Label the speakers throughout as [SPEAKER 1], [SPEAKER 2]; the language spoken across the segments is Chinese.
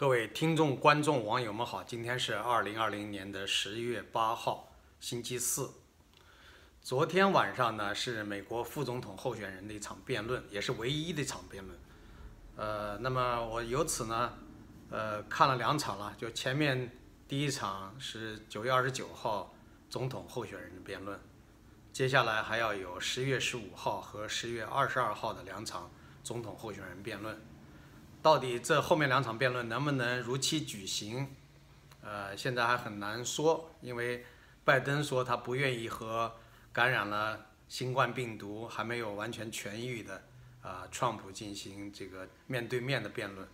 [SPEAKER 1] 各位听众、观众、网友们好，今天是二零二零年的十一月八号，星期四。昨天晚上呢，是美国副总统候选人的一场辩论，也是唯一的一场辩论。呃，那么我由此呢，呃，看了两场了，就前面第一场是九月二十九号总统候选人的辩论，接下来还要有十月十五号和十月二十二号的两场总统候选人辩论。到底这后面两场辩论能不能如期举行？呃，现在还很难说，因为拜登说他不愿意和感染了新冠病毒还没有完全痊愈的啊，川普进行这个面对面的辩论。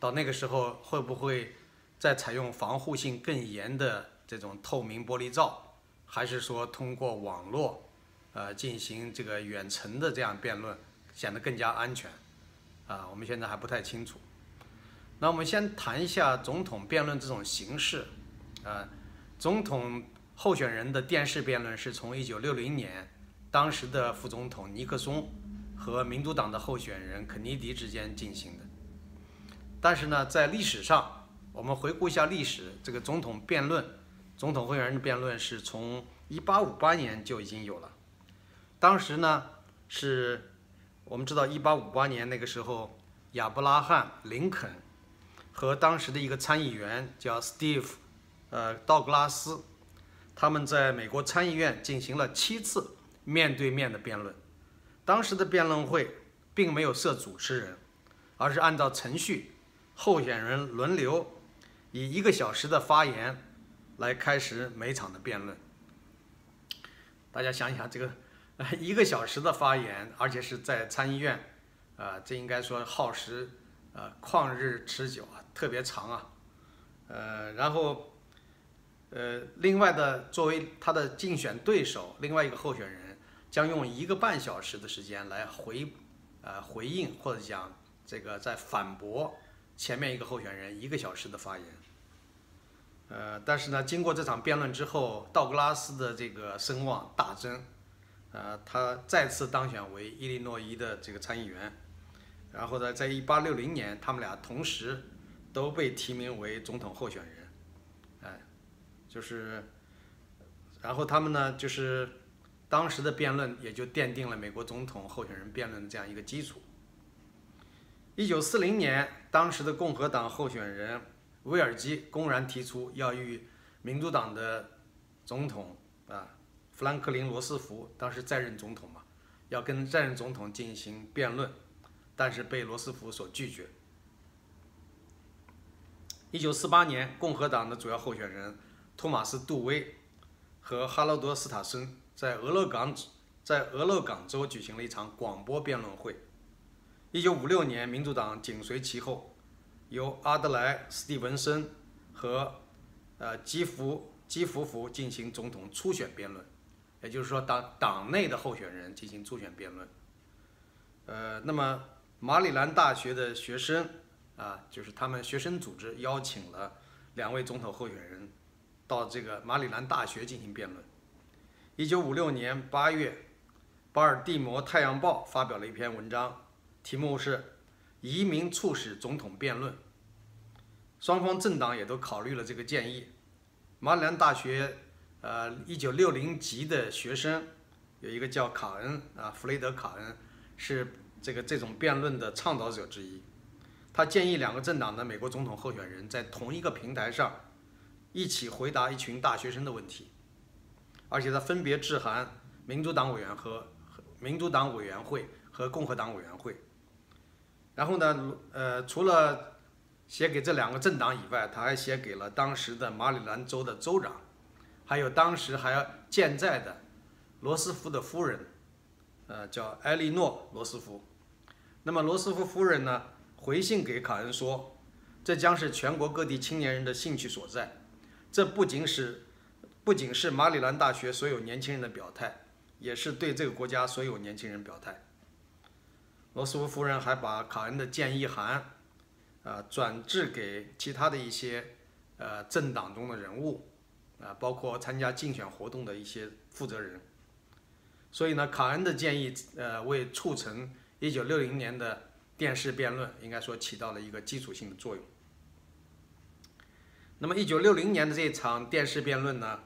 [SPEAKER 1] 到那个时候会不会再采用防护性更严的这种透明玻璃罩，还是说通过网络呃进行这个远程的这样辩论，显得更加安全？啊，我们现在还不太清楚。那我们先谈一下总统辩论这种形式。啊，总统候选人的电视辩论是从1960年当时的副总统尼克松和民主党的候选人肯尼迪之间进行的。但是呢，在历史上，我们回顾一下历史，这个总统辩论、总统候选人的辩论是从1858年就已经有了。当时呢是。我们知道，一八五八年那个时候，亚伯拉罕·林肯和当时的一个参议员叫 Steve，呃，道格拉斯，他们在美国参议院进行了七次面对面的辩论。当时的辩论会并没有设主持人，而是按照程序，候选人轮流以一个小时的发言来开始每场的辩论。大家想一想这个。一个小时的发言，而且是在参议院，啊，这应该说耗时，呃，旷日持久啊，特别长啊，呃，然后，呃，另外的作为他的竞选对手，另外一个候选人将用一个半小时的时间来回，呃，回应或者讲这个在反驳前面一个候选人一个小时的发言，呃，但是呢，经过这场辩论之后，道格拉斯的这个声望大增。呃，他再次当选为伊利诺伊的这个参议员，然后呢，在一八六零年，他们俩同时都被提名为总统候选人，哎，就是，然后他们呢，就是当时的辩论也就奠定了美国总统候选人辩论的这样一个基础。一九四零年，当时的共和党候选人威尔基公然提出要与民主党的总统啊。富兰克林·罗斯福当时在任总统嘛，要跟在任总统进行辩论，但是被罗斯福所拒绝。一九四八年，共和党的主要候选人托马斯·杜威和哈罗德·斯塔森在俄勒冈在俄勒冈州举行了一场广播辩论会。一九五六年，民主党紧随其后，由阿德莱·斯蒂文森和呃基福基福福进行总统初选辩论。也就是说，党党内的候选人进行初选辩论。呃，那么马里兰大学的学生啊，就是他们学生组织邀请了两位总统候选人到这个马里兰大学进行辩论。一九五六年八月，巴尔的摩太阳报发表了一篇文章，题目是《移民促使总统辩论》。双方政党也都考虑了这个建议。马里兰大学。呃，一九六零级的学生有一个叫卡恩啊，弗雷德卡恩是这个这种辩论的倡导者之一。他建议两个政党的美国总统候选人在同一个平台上一起回答一群大学生的问题，而且他分别致函民主党委员和民主党委员会和共和党委员会。然后呢，呃，除了写给这两个政党以外，他还写给了当时的马里兰州的州长。还有当时还要健在的罗斯福的夫人，呃，叫埃莉诺·罗斯福。那么罗斯福夫人呢，回信给卡恩说，这将是全国各地青年人的兴趣所在。这不仅是不仅是马里兰大学所有年轻人的表态，也是对这个国家所有年轻人表态。罗斯福夫人还把卡恩的建议函，啊，转致给其他的一些呃政党中的人物。啊，包括参加竞选活动的一些负责人，所以呢，卡恩的建议，呃，为促成一九六零年的电视辩论，应该说起到了一个基础性的作用。那么，一九六零年的这场电视辩论呢，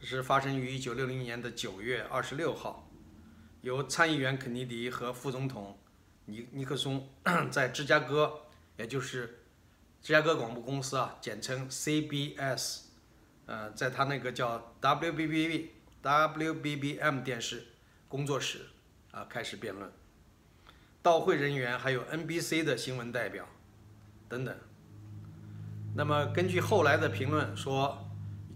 [SPEAKER 1] 是发生于一九六零年的九月二十六号，由参议员肯尼迪和副总统尼尼克松 在芝加哥，也就是芝加哥广播公司啊，简称 CBS，呃，在他那个叫 WBBWBBM 电视工作室啊开始辩论。到会人员还有 NBC 的新闻代表等等。那么根据后来的评论说，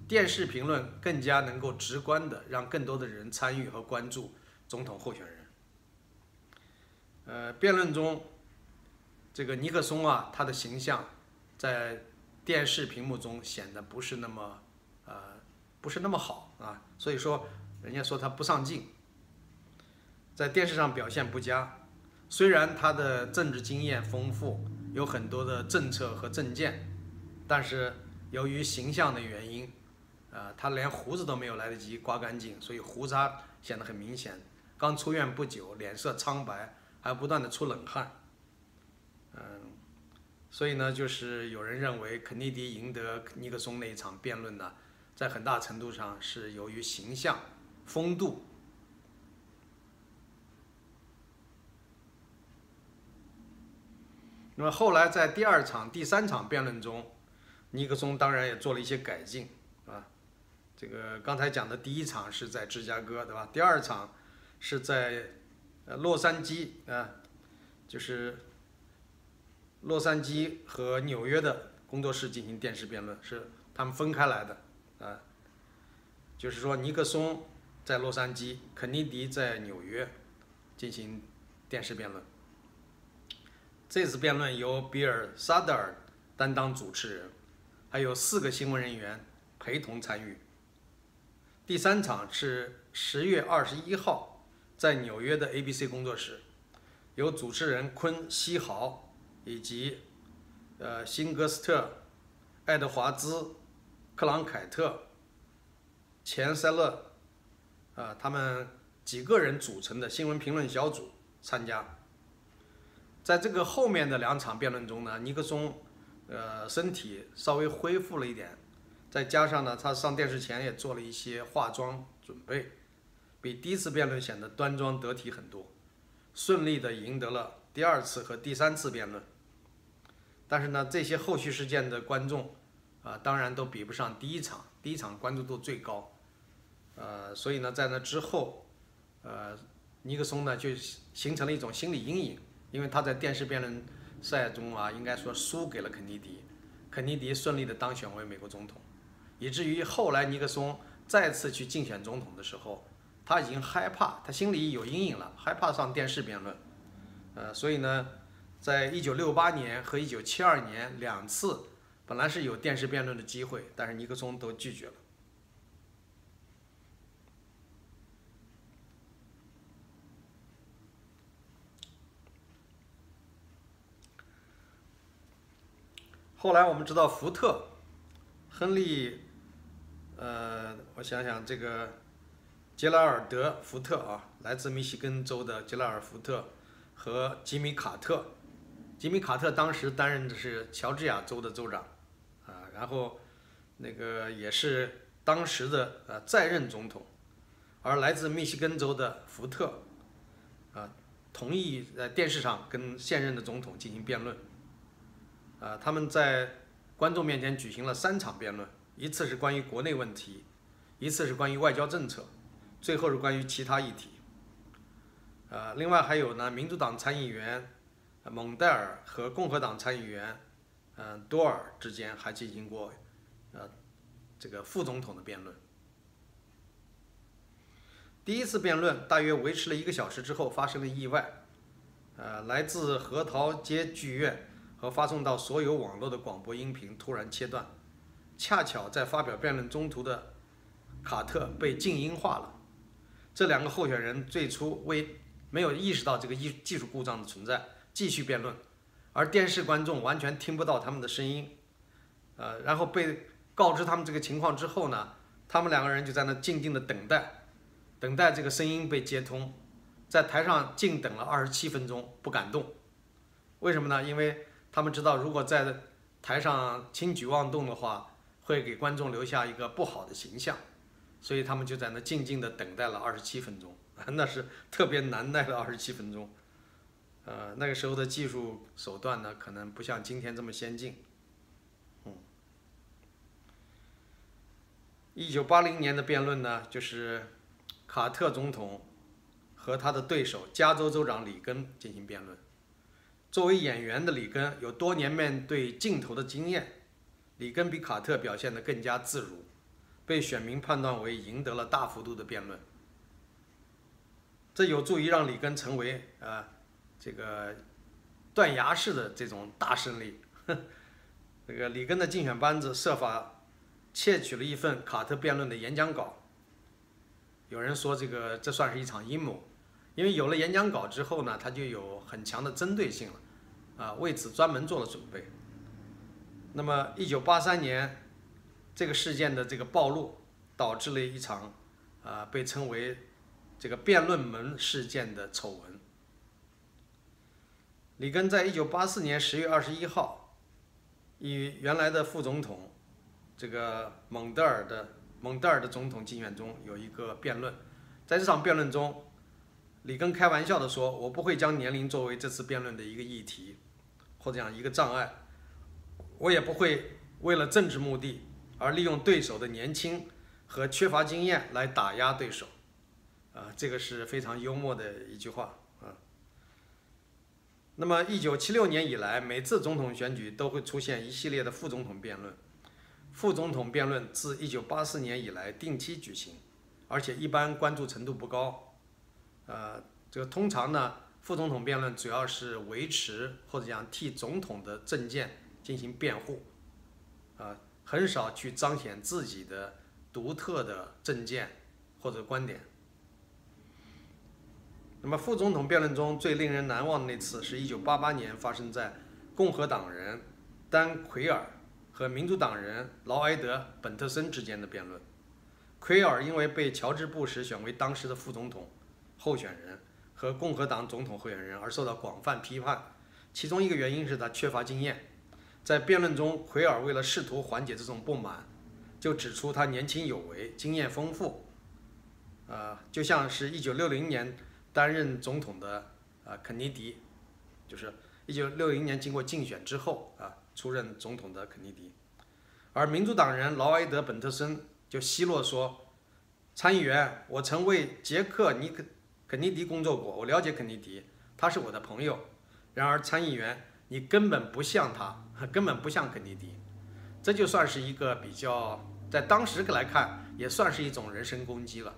[SPEAKER 1] 电视评论更加能够直观的让更多的人参与和关注总统候选人。呃，辩论中，这个尼克松啊，他的形象在电视屏幕中显得不是那么不是那么好啊，所以说人家说他不上镜，在电视上表现不佳。虽然他的政治经验丰富，有很多的政策和政见，但是由于形象的原因，啊，他连胡子都没有来得及刮干净，所以胡渣显得很明显。刚出院不久，脸色苍白，还不断的出冷汗。嗯，所以呢，就是有人认为肯尼迪赢得尼克松那一场辩论呢，在很大程度上是由于形象、风度。那么后来在第二场、第三场辩论中，尼克松当然也做了一些改进，啊，这个刚才讲的第一场是在芝加哥，对吧？第二场是在呃洛杉矶啊，就是洛杉矶和纽约的工作室进行电视辩论，是他们分开来的啊，就是说尼克松在洛杉矶，肯尼迪在纽约进行电视辩论。这次辩论由比尔·萨德尔担当主持人，还有四个新闻人员陪同参与。第三场是十月二十一号在纽约的 ABC 工作室，由主持人昆·西豪以及呃辛格斯特、爱德华兹、克朗凯特、钱塞勒啊他们几个人组成的新闻评论小组参加。在这个后面的两场辩论中呢，尼克松，呃，身体稍微恢复了一点，再加上呢，他上电视前也做了一些化妆准备，比第一次辩论显得端庄得体很多，顺利的赢得了第二次和第三次辩论。但是呢，这些后续事件的观众，啊，当然都比不上第一场，第一场关注度最高，呃，所以呢，在那之后，呃，尼克松呢就形成了一种心理阴影。因为他在电视辩论赛中啊，应该说输给了肯尼迪，肯尼迪顺利的当选为美国总统，以至于后来尼克松再次去竞选总统的时候，他已经害怕，他心里有阴影了，害怕上电视辩论，呃，所以呢，在一九六八年和一九七二年两次本来是有电视辩论的机会，但是尼克松都拒绝了。后来我们知道福特，亨利，呃，我想想这个杰拉尔德·福特啊，来自密西根州的杰拉尔·福特和吉米·卡特，吉米·卡特当时担任的是乔治亚州的州长，然后那个也是当时的呃在任总统，而来自密西根州的福特，啊，同意在电视上跟现任的总统进行辩论。啊，他们在观众面前举行了三场辩论，一次是关于国内问题，一次是关于外交政策，最后是关于其他议题。呃，另外还有呢，民主党参议员蒙代尔和共和党参议员嗯多尔之间还进行过呃这个副总统的辩论。第一次辩论大约维持了一个小时之后发生了意外，呃，来自核桃街剧院。和发送到所有网络的广播音频突然切断，恰巧在发表辩论中途的卡特被静音化了。这两个候选人最初为没有意识到这个技技术故障的存在，继续辩论，而电视观众完全听不到他们的声音。呃，然后被告知他们这个情况之后呢，他们两个人就在那静静的等待，等待这个声音被接通，在台上静等了二十七分钟，不敢动。为什么呢？因为他们知道，如果在台上轻举妄动的话，会给观众留下一个不好的形象，所以他们就在那静静的等待了二十七分钟，那是特别难耐的二十七分钟。呃，那个时候的技术手段呢，可能不像今天这么先进。嗯，一九八零年的辩论呢，就是卡特总统和他的对手加州州长里根进行辩论。作为演员的里根有多年面对镜头的经验，里根比卡特表现得更加自如，被选民判断为赢得了大幅度的辩论。这有助于让里根成为呃。这个断崖式的这种大胜利，这个里根的竞选班子设法窃取了一份卡特辩论的演讲稿。有人说这个这算是一场阴谋，因为有了演讲稿之后呢，他就有很强的针对性了，啊，为此专门做了准备。那么，一九八三年这个事件的这个暴露，导致了一场啊被称为这个辩论门事件的丑闻。里根在一九八四年十月二十一号，与原来的副总统这个蒙德尔的蒙德尔的总统竞选中有一个辩论，在这场辩论中，里根开玩笑的说：“我不会将年龄作为这次辩论的一个议题，或者讲一个障碍，我也不会为了政治目的而利用对手的年轻和缺乏经验来打压对手。”啊，这个是非常幽默的一句话。那么，一九七六年以来，每次总统选举都会出现一系列的副总统辩论。副总统辩论自一九八四年以来定期举行，而且一般关注程度不高。呃，这个通常呢，副总统辩论主要是维持或者讲替总统的政见进行辩护，啊，很少去彰显自己的独特的政见或者观点。那么，副总统辩论中最令人难忘的那次，是一九八八年发生在共和党人丹奎尔和民主党人劳埃德本特森之间的辩论。奎尔因为被乔治布什选为当时的副总统候选人和共和党总统候选人而受到广泛批判，其中一个原因是他缺乏经验。在辩论中，奎尔为了试图缓解这种不满，就指出他年轻有为、经验丰富，呃，就像是一九六零年。担任总统的啊，肯尼迪，就是一九六零年经过竞选之后啊，出任总统的肯尼迪，而民主党人劳埃德本特森就奚落说：“参议员，我曾为杰克尼肯肯尼迪工作过，我了解肯尼迪，他是我的朋友。然而参议员，你根本不像他，根本不像肯尼迪。这就算是一个比较，在当时来看，也算是一种人身攻击了。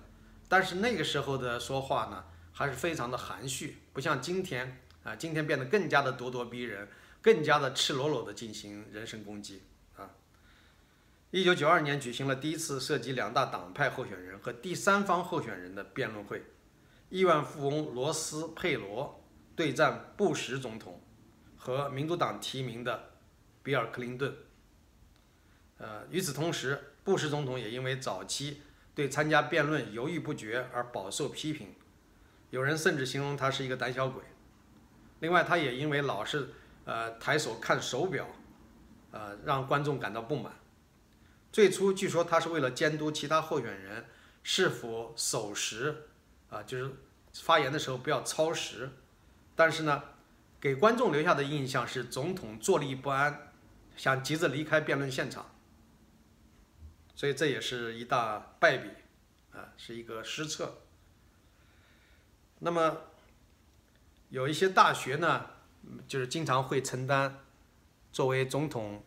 [SPEAKER 1] 但是那个时候的说话呢？”还是非常的含蓄，不像今天啊，今天变得更加的咄咄逼人，更加的赤裸裸的进行人身攻击啊。一九九二年举行了第一次涉及两大党派候选人和第三方候选人的辩论会，亿万富翁罗斯佩罗对战布什总统和民主党提名的比尔克林顿。呃，与此同时，布什总统也因为早期对参加辩论犹豫不决而饱受批评。有人甚至形容他是一个胆小鬼。另外，他也因为老是呃抬手看手表，呃让观众感到不满。最初据说他是为了监督其他候选人是否守时，啊就是发言的时候不要超时。但是呢，给观众留下的印象是总统坐立不安，想急着离开辩论现场。所以这也是一大败笔，啊是一个失策。那么，有一些大学呢，就是经常会承担作为总统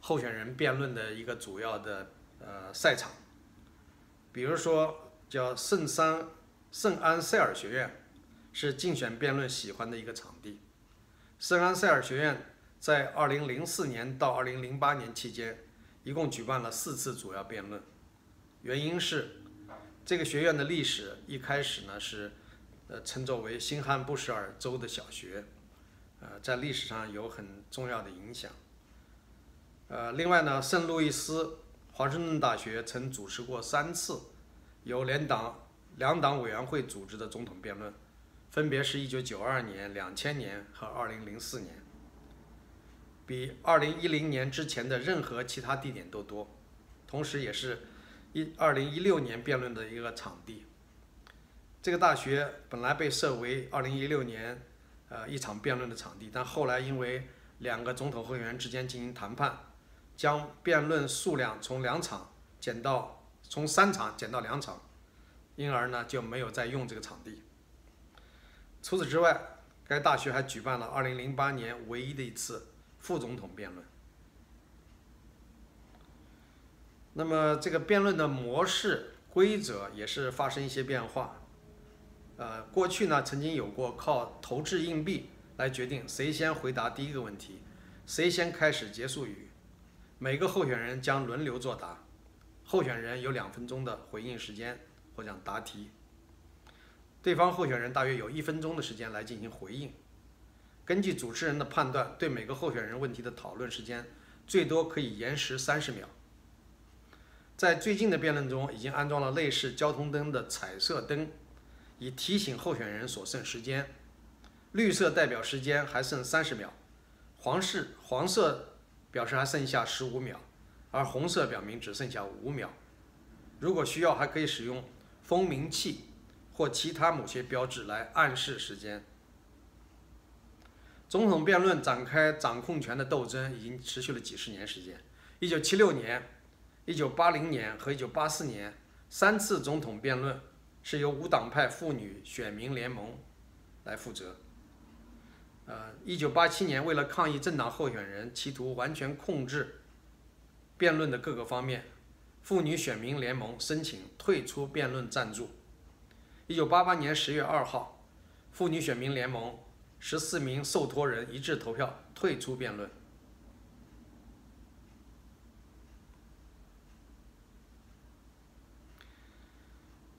[SPEAKER 1] 候选人辩论的一个主要的呃赛场。比如说，叫圣三圣安塞尔学院，是竞选辩论喜欢的一个场地。圣安塞尔学院在2004年到2008年期间，一共举办了四次主要辩论。原因是这个学院的历史一开始呢是。呃，称作为新罕布什尔州的小学，呃，在历史上有很重要的影响。呃，另外呢，圣路易斯华盛顿大学曾主持过三次由联党两党委员会组织的总统辩论，分别是一九九二年、两千年和二零零四年，比二零一零年之前的任何其他地点都多。同时也是一二零一六年辩论的一个场地。这个大学本来被设为二零一六年呃一场辩论的场地，但后来因为两个总统候选人之间进行谈判，将辩论数量从两场减到从三场减到两场，因而呢就没有再用这个场地。除此之外，该大学还举办了二零零八年唯一的一次副总统辩论。那么这个辩论的模式、规则也是发生一些变化。呃，过去呢曾经有过靠投掷硬币来决定谁先回答第一个问题，谁先开始结束语。每个候选人将轮流作答，候选人有两分钟的回应时间或讲答题。对方候选人大约有一分钟的时间来进行回应。根据主持人的判断，对每个候选人问题的讨论时间最多可以延时三十秒。在最近的辩论中，已经安装了类似交通灯的彩色灯，以提醒候选人所剩时间。绿色代表时间还剩三十秒，黄是黄色表示还剩下十五秒，而红色表明只剩下五秒。如果需要，还可以使用蜂鸣器或其他某些标志来暗示时间。总统辩论展开掌控权的斗争已经持续了几十年时间。一九七六年、一九八零年和一九八四年三次总统辩论是由无党派妇女选民联盟来负责。呃，一九八七年为了抗议政党候选人企图完全控制辩论的各个方面，妇女选民联盟申请退出辩论赞助。一九八八年十月二号，妇女选民联盟。十四名受托人一致投票退出辩论。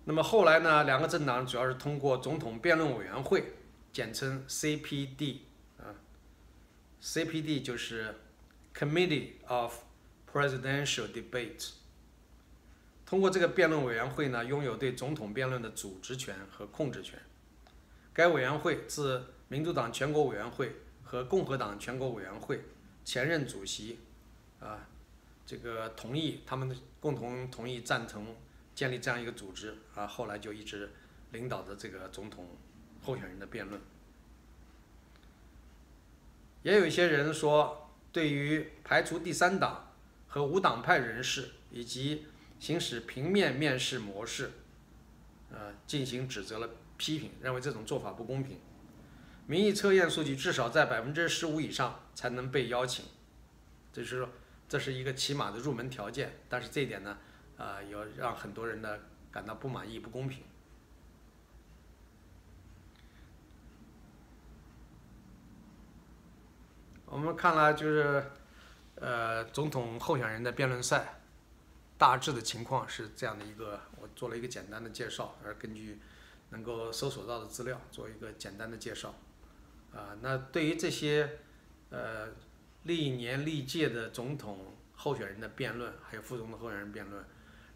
[SPEAKER 1] 那么后来呢？两个政党主要是通过总统辩论委员会，简称 CPD 啊，CPD 就是 Committee of Presidential Debate。通过这个辩论委员会呢，拥有对总统辩论的组织权和控制权。该委员会自民主党全国委员会和共和党全国委员会前任主席，啊，这个同意，他们共同同意赞成建立这样一个组织，啊，后来就一直领导着这个总统候选人的辩论。也有一些人说，对于排除第三党和无党派人士以及行使平面面试模式，呃，进行指责了批评，认为这种做法不公平。民意测验数据至少在百分之十五以上才能被邀请，就是说这是一个起码的入门条件。但是这一点呢，啊，有让很多人呢感到不满意、不公平。我们看了就是，呃，总统候选人的辩论赛，大致的情况是这样的一个，我做了一个简单的介绍，而根据能够搜索到的资料做一个简单的介绍。啊，那对于这些，呃，历年历届的总统候选人的辩论，还有副总统候选人辩论，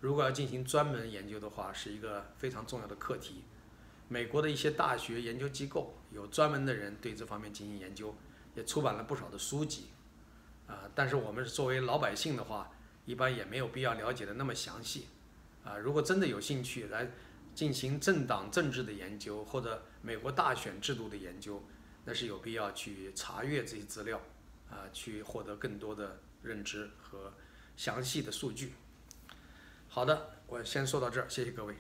[SPEAKER 1] 如果要进行专门研究的话，是一个非常重要的课题。美国的一些大学研究机构有专门的人对这方面进行研究，也出版了不少的书籍。啊，但是我们作为老百姓的话，一般也没有必要了解的那么详细。啊，如果真的有兴趣来进行政党政治的研究，或者美国大选制度的研究，那是有必要去查阅这些资料，啊，去获得更多的认知和详细的数据。好的，我先说到这儿，谢谢各位。